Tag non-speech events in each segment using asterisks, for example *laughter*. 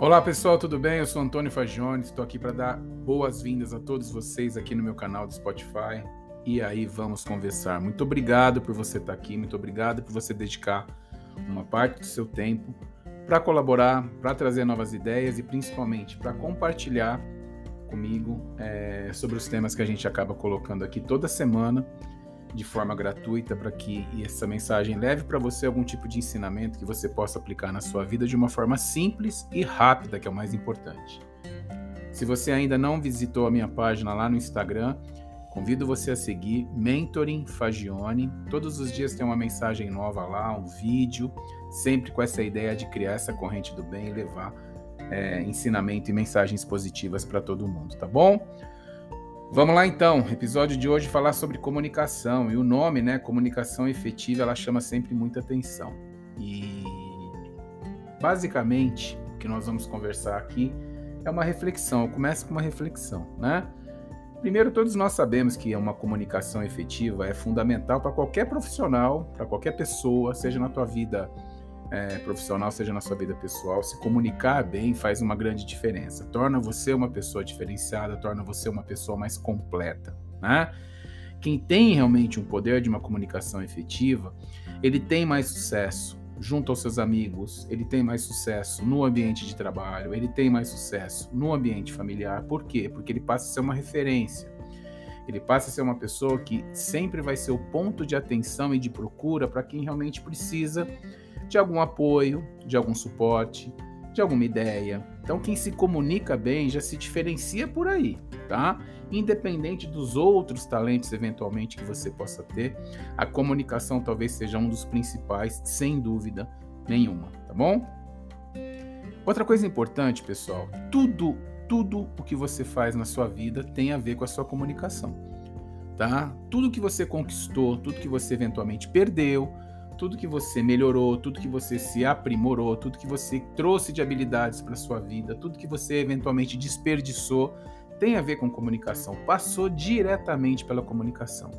Olá pessoal, tudo bem? Eu sou Antônio Fagione, estou aqui para dar boas-vindas a todos vocês aqui no meu canal do Spotify. E aí vamos conversar. Muito obrigado por você estar aqui, muito obrigado por você dedicar uma parte do seu tempo para colaborar, para trazer novas ideias e principalmente para compartilhar comigo é, sobre os temas que a gente acaba colocando aqui toda semana de forma gratuita para que essa mensagem leve para você algum tipo de ensinamento que você possa aplicar na sua vida de uma forma simples e rápida, que é o mais importante. Se você ainda não visitou a minha página lá no Instagram, convido você a seguir Mentoring Fagione. Todos os dias tem uma mensagem nova lá, um vídeo, sempre com essa ideia de criar essa corrente do bem e levar é, ensinamento e mensagens positivas para todo mundo, tá bom? Vamos lá então, episódio de hoje falar sobre comunicação. E o nome, né, comunicação efetiva, ela chama sempre muita atenção. E basicamente, o que nós vamos conversar aqui é uma reflexão. Eu começo com uma reflexão, né? Primeiro, todos nós sabemos que uma comunicação efetiva é fundamental para qualquer profissional, para qualquer pessoa, seja na tua vida é, profissional, seja na sua vida pessoal, se comunicar bem faz uma grande diferença. Torna você uma pessoa diferenciada, torna você uma pessoa mais completa. Né? Quem tem realmente um poder de uma comunicação efetiva, ele tem mais sucesso junto aos seus amigos, ele tem mais sucesso no ambiente de trabalho, ele tem mais sucesso no ambiente familiar. Por quê? Porque ele passa a ser uma referência. Ele passa a ser uma pessoa que sempre vai ser o ponto de atenção e de procura para quem realmente precisa de algum apoio, de algum suporte, de alguma ideia. Então, quem se comunica bem já se diferencia por aí, tá? Independente dos outros talentos eventualmente que você possa ter, a comunicação talvez seja um dos principais, sem dúvida nenhuma, tá bom? Outra coisa importante, pessoal, tudo, tudo o que você faz na sua vida tem a ver com a sua comunicação, tá? Tudo que você conquistou, tudo que você eventualmente perdeu, tudo que você melhorou, tudo que você se aprimorou, tudo que você trouxe de habilidades para sua vida, tudo que você eventualmente desperdiçou, tem a ver com comunicação, passou diretamente pela comunicação.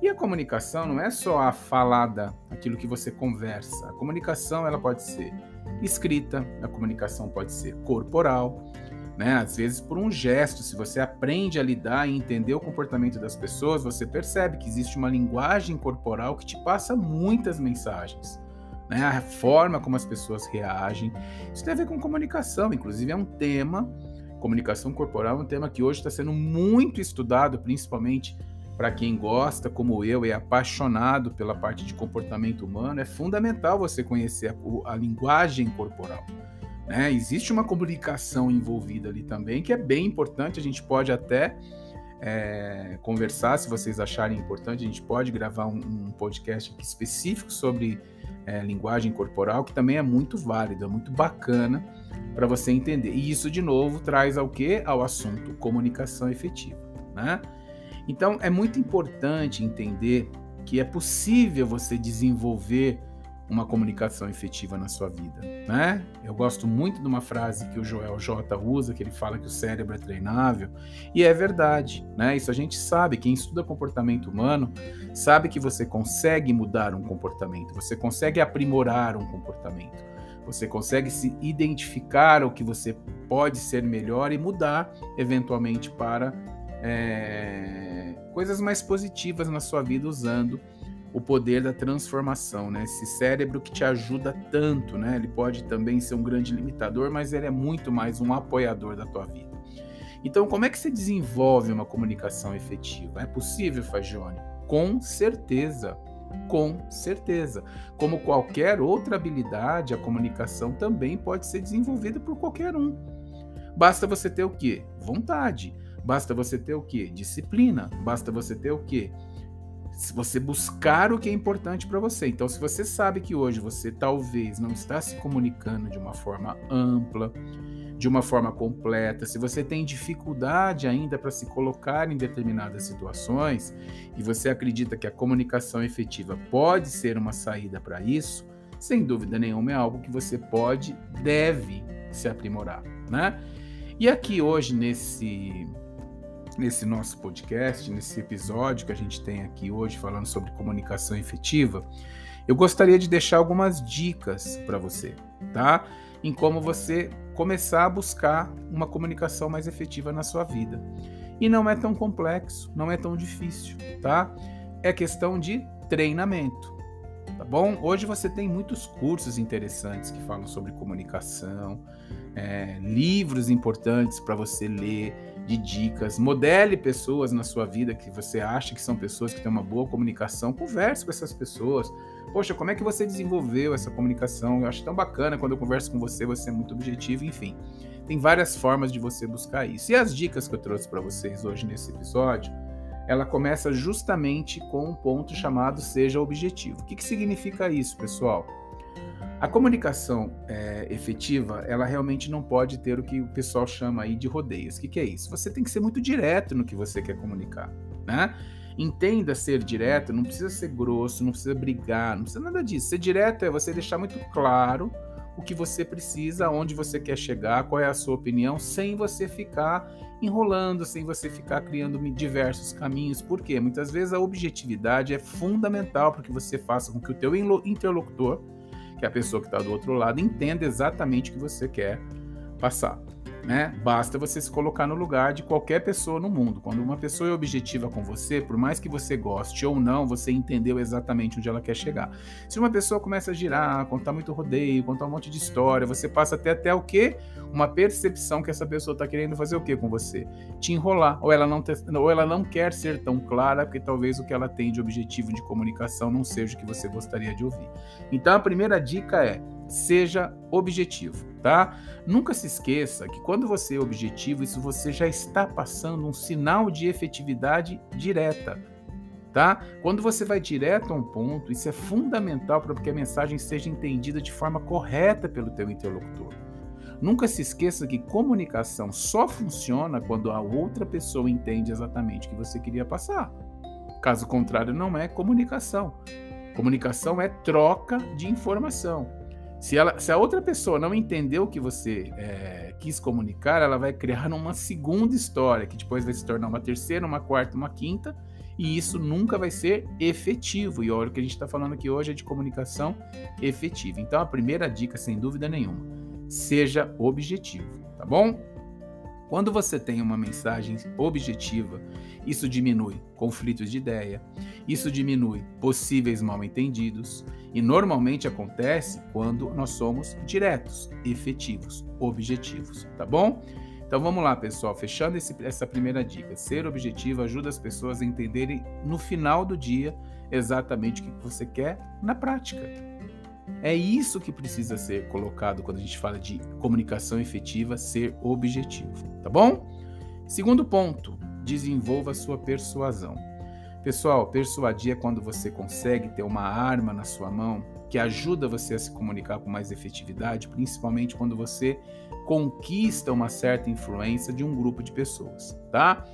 E a comunicação não é só a falada, aquilo que você conversa. A comunicação ela pode ser escrita, a comunicação pode ser corporal, né? Às vezes por um gesto, se você aprende a lidar e entender o comportamento das pessoas, você percebe que existe uma linguagem corporal que te passa muitas mensagens. Né? A forma como as pessoas reagem. Isso tem a ver com comunicação, inclusive é um tema, comunicação corporal é um tema que hoje está sendo muito estudado, principalmente para quem gosta, como eu, é apaixonado pela parte de comportamento humano, é fundamental você conhecer a, a linguagem corporal. Né? Existe uma comunicação envolvida ali também, que é bem importante. A gente pode até é, conversar, se vocês acharem importante, a gente pode gravar um, um podcast específico sobre é, linguagem corporal, que também é muito válido, é muito bacana para você entender. E isso, de novo, traz ao que? Ao assunto comunicação efetiva. Né? Então, é muito importante entender que é possível você desenvolver uma comunicação efetiva na sua vida, né? Eu gosto muito de uma frase que o Joel J usa, que ele fala que o cérebro é treinável, e é verdade, né? Isso a gente sabe, quem estuda comportamento humano sabe que você consegue mudar um comportamento, você consegue aprimorar um comportamento. Você consegue se identificar o que você pode ser melhor e mudar eventualmente para é, coisas mais positivas na sua vida usando o poder da transformação, né? Esse cérebro que te ajuda tanto, né? Ele pode também ser um grande limitador, mas ele é muito mais um apoiador da tua vida. Então, como é que você desenvolve uma comunicação efetiva? É possível, Fagione? Com certeza. Com certeza. Como qualquer outra habilidade, a comunicação também pode ser desenvolvida por qualquer um. Basta você ter o quê? Vontade. Basta você ter o quê? Disciplina. Basta você ter o quê? Se você buscar o que é importante para você. Então, se você sabe que hoje você talvez não está se comunicando de uma forma ampla, de uma forma completa, se você tem dificuldade ainda para se colocar em determinadas situações e você acredita que a comunicação efetiva pode ser uma saída para isso, sem dúvida nenhuma é algo que você pode, deve se aprimorar, né? E aqui hoje nesse nesse nosso podcast, nesse episódio que a gente tem aqui hoje falando sobre comunicação efetiva, eu gostaria de deixar algumas dicas para você, tá? Em como você começar a buscar uma comunicação mais efetiva na sua vida. E não é tão complexo, não é tão difícil, tá? É questão de treinamento, tá bom? Hoje você tem muitos cursos interessantes que falam sobre comunicação, é, livros importantes para você ler, de dicas. Modele pessoas na sua vida que você acha que são pessoas que têm uma boa comunicação. Converse com essas pessoas. Poxa, como é que você desenvolveu essa comunicação? Eu acho tão bacana quando eu converso com você, você é muito objetivo, enfim. Tem várias formas de você buscar isso. E as dicas que eu trouxe para vocês hoje nesse episódio, ela começa justamente com um ponto chamado seja objetivo. O que, que significa isso, pessoal? A comunicação é, efetiva, ela realmente não pode ter o que o pessoal chama aí de rodeios. O que, que é isso? Você tem que ser muito direto no que você quer comunicar, né? Entenda ser direto, não precisa ser grosso, não precisa brigar, não precisa nada disso. Ser direto é você deixar muito claro o que você precisa, aonde você quer chegar, qual é a sua opinião, sem você ficar enrolando, sem você ficar criando diversos caminhos. Por quê? Muitas vezes a objetividade é fundamental para que você faça com que o teu interlocutor que a pessoa que está do outro lado entenda exatamente o que você quer passar. Né? Basta você se colocar no lugar de qualquer pessoa no mundo. Quando uma pessoa é objetiva com você, por mais que você goste ou não, você entendeu exatamente onde ela quer chegar. Se uma pessoa começa a girar, contar muito rodeio, contar um monte de história, você passa até até o quê? Uma percepção que essa pessoa está querendo fazer o quê com você? Te enrolar. Ou ela, não te, ou ela não quer ser tão clara, porque talvez o que ela tem de objetivo de comunicação não seja o que você gostaria de ouvir. Então a primeira dica é seja objetivo, tá? Nunca se esqueça que quando você é objetivo, isso você já está passando um sinal de efetividade direta, tá? Quando você vai direto a um ponto, isso é fundamental para que a mensagem seja entendida de forma correta pelo teu interlocutor. Nunca se esqueça que comunicação só funciona quando a outra pessoa entende exatamente o que você queria passar. Caso contrário, não é comunicação. Comunicação é troca de informação. Se, ela, se a outra pessoa não entendeu o que você é, quis comunicar, ela vai criar *laughs* uma segunda história, que depois vai se tornar uma terceira, uma quarta, uma quinta, e isso nunca vai ser efetivo. E olha, o que a gente está falando aqui hoje é de comunicação efetiva. Então, a primeira dica, sem dúvida nenhuma, seja objetivo, tá bom? Quando você tem uma mensagem objetiva, isso diminui conflitos de ideia, isso diminui possíveis mal-entendidos e normalmente acontece quando nós somos diretos, efetivos, objetivos, tá bom? Então vamos lá, pessoal, fechando esse, essa primeira dica. Ser objetivo ajuda as pessoas a entenderem no final do dia exatamente o que você quer na prática. É isso que precisa ser colocado quando a gente fala de comunicação efetiva, ser objetivo, tá bom? Segundo ponto, desenvolva sua persuasão. Pessoal, persuadir é quando você consegue ter uma arma na sua mão que ajuda você a se comunicar com mais efetividade, principalmente quando você conquista uma certa influência de um grupo de pessoas, tá?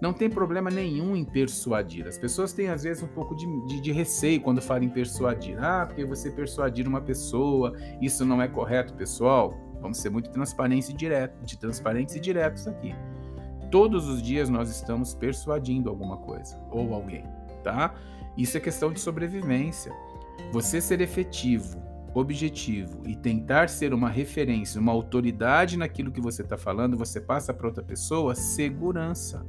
Não tem problema nenhum em persuadir. As pessoas têm, às vezes, um pouco de, de, de, receio quando falam em persuadir. Ah, porque você persuadir uma pessoa, isso não é correto, pessoal. Vamos ser muito transparentes e, direto, de transparentes e diretos aqui. Todos os dias nós estamos persuadindo alguma coisa ou alguém, tá? Isso é questão de sobrevivência. Você ser efetivo, objetivo e tentar ser uma referência, uma autoridade naquilo que você está falando, você passa para outra pessoa segurança.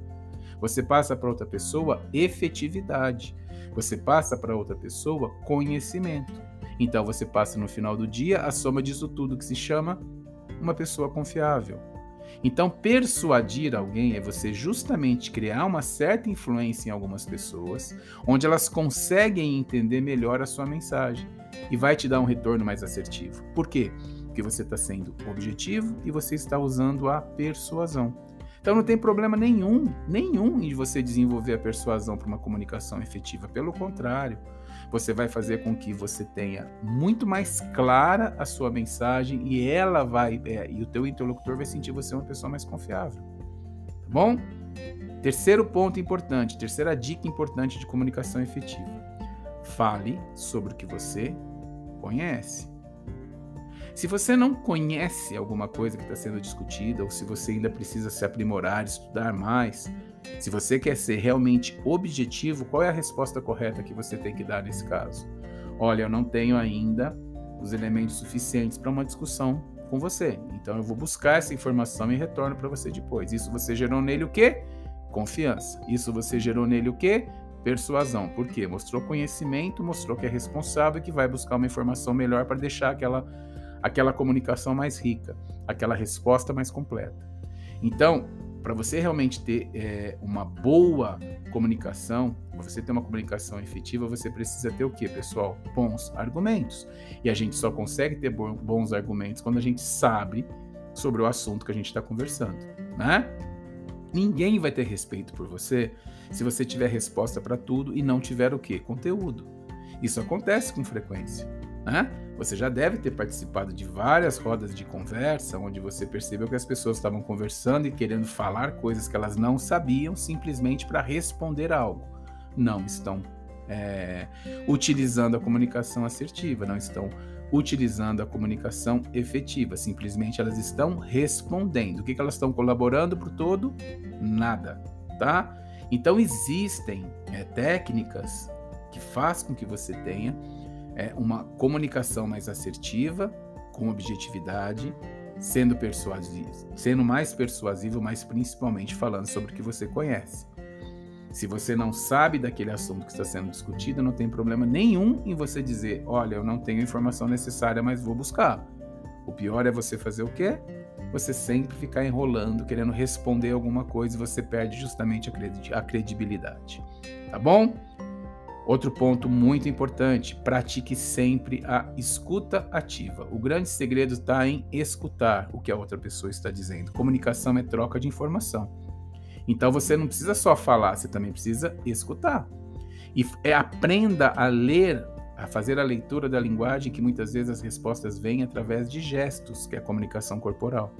Você passa para outra pessoa efetividade. Você passa para outra pessoa conhecimento. Então você passa no final do dia a soma disso tudo que se chama uma pessoa confiável. Então, persuadir alguém é você justamente criar uma certa influência em algumas pessoas, onde elas conseguem entender melhor a sua mensagem e vai te dar um retorno mais assertivo. Por quê? Porque você está sendo objetivo e você está usando a persuasão. Então não tem problema nenhum, nenhum em você desenvolver a persuasão para uma comunicação efetiva. Pelo contrário, você vai fazer com que você tenha muito mais clara a sua mensagem e ela vai é, e o teu interlocutor vai sentir você uma pessoa mais confiável. Tá bom? Terceiro ponto importante, terceira dica importante de comunicação efetiva. Fale sobre o que você conhece. Se você não conhece alguma coisa que está sendo discutida, ou se você ainda precisa se aprimorar, estudar mais, se você quer ser realmente objetivo, qual é a resposta correta que você tem que dar nesse caso? Olha, eu não tenho ainda os elementos suficientes para uma discussão com você. Então eu vou buscar essa informação e retorno para você depois. Isso você gerou nele o quê? Confiança. Isso você gerou nele o quê? Persuasão. Por quê? Mostrou conhecimento, mostrou que é responsável e que vai buscar uma informação melhor para deixar aquela, aquela comunicação mais rica, aquela resposta mais completa. Então, para você realmente ter é, uma boa comunicação, para você ter uma comunicação efetiva, você precisa ter o que, pessoal? Bons argumentos. E a gente só consegue ter bons argumentos quando a gente sabe sobre o assunto que a gente está conversando, né? Ninguém vai ter respeito por você se você tiver resposta para tudo e não tiver o que? Conteúdo. Isso acontece com frequência. Né? Você já deve ter participado de várias rodas de conversa onde você percebeu que as pessoas estavam conversando e querendo falar coisas que elas não sabiam simplesmente para responder algo. Não estão é, utilizando a comunicação assertiva, não estão utilizando a comunicação efetiva, simplesmente elas estão respondendo. O que, que elas estão colaborando para o todo? Nada, tá? Então existem é, técnicas que faz com que você tenha é, uma comunicação mais assertiva, com objetividade, sendo persuasivo, sendo mais persuasivo, mas principalmente falando sobre o que você conhece. Se você não sabe daquele assunto que está sendo discutido, não tem problema nenhum em você dizer: olha, eu não tenho a informação necessária, mas vou buscar. O pior é você fazer o quê? Você sempre ficar enrolando, querendo responder alguma coisa e você perde justamente a credibilidade. Tá bom? Outro ponto muito importante: pratique sempre a escuta ativa. O grande segredo está em escutar o que a outra pessoa está dizendo. Comunicação é troca de informação. Então você não precisa só falar, você também precisa escutar. E é, aprenda a ler, a fazer a leitura da linguagem, que muitas vezes as respostas vêm através de gestos, que é a comunicação corporal.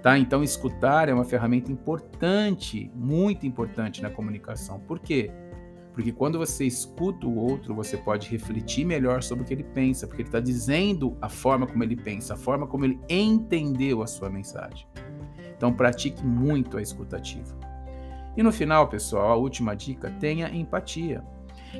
Tá? Então, escutar é uma ferramenta importante, muito importante na comunicação. Por quê? Porque quando você escuta o outro, você pode refletir melhor sobre o que ele pensa, porque ele está dizendo a forma como ele pensa, a forma como ele entendeu a sua mensagem. Então, pratique muito a escutativa. E no final, pessoal, a última dica: tenha empatia.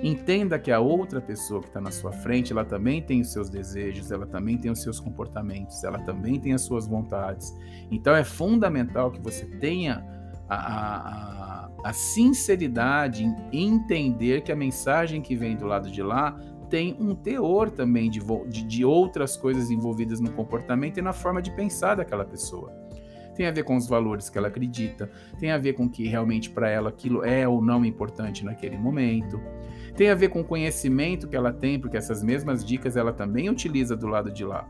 Entenda que a outra pessoa que está na sua frente, ela também tem os seus desejos, ela também tem os seus comportamentos, ela também tem as suas vontades. Então é fundamental que você tenha a, a, a sinceridade em entender que a mensagem que vem do lado de lá tem um teor também de, de, de outras coisas envolvidas no comportamento e na forma de pensar daquela pessoa tem a ver com os valores que ela acredita, tem a ver com que realmente para ela aquilo é ou não importante naquele momento, tem a ver com o conhecimento que ela tem, porque essas mesmas dicas ela também utiliza do lado de lá.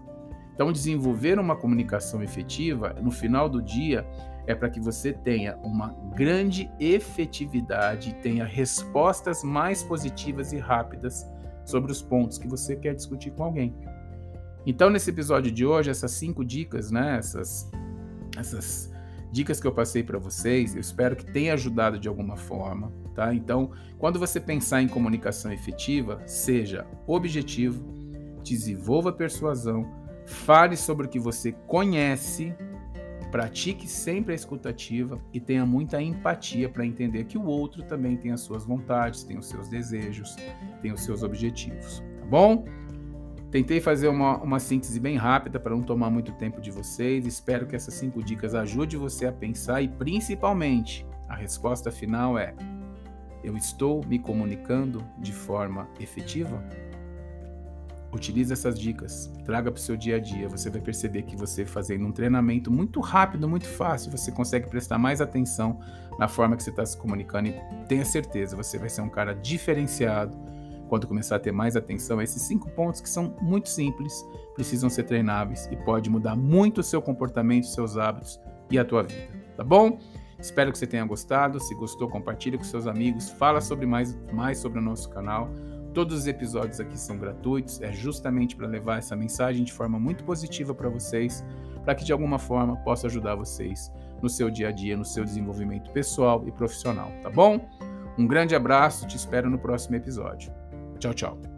Então, desenvolver uma comunicação efetiva, no final do dia, é para que você tenha uma grande efetividade e tenha respostas mais positivas e rápidas sobre os pontos que você quer discutir com alguém. Então, nesse episódio de hoje, essas cinco dicas, né, essas essas dicas que eu passei para vocês, eu espero que tenha ajudado de alguma forma, tá? Então, quando você pensar em comunicação efetiva, seja objetivo, desenvolva persuasão, fale sobre o que você conhece, pratique sempre a escutativa e tenha muita empatia para entender que o outro também tem as suas vontades, tem os seus desejos, tem os seus objetivos, tá bom? Tentei fazer uma, uma síntese bem rápida para não tomar muito tempo de vocês. Espero que essas cinco dicas ajudem você a pensar e, principalmente, a resposta final é: eu estou me comunicando de forma efetiva? Utilize essas dicas, traga para o seu dia a dia. Você vai perceber que você fazendo um treinamento muito rápido, muito fácil, você consegue prestar mais atenção na forma que você está se comunicando e tenha certeza, você vai ser um cara diferenciado quando começar a ter mais atenção esses cinco pontos que são muito simples, precisam ser treináveis e pode mudar muito o seu comportamento, seus hábitos e a tua vida, tá bom? Espero que você tenha gostado. Se gostou, compartilhe com seus amigos, fala sobre mais, mais sobre o nosso canal. Todos os episódios aqui são gratuitos, é justamente para levar essa mensagem de forma muito positiva para vocês, para que de alguma forma possa ajudar vocês no seu dia a dia, no seu desenvolvimento pessoal e profissional, tá bom? Um grande abraço, te espero no próximo episódio. Tchau, tchau.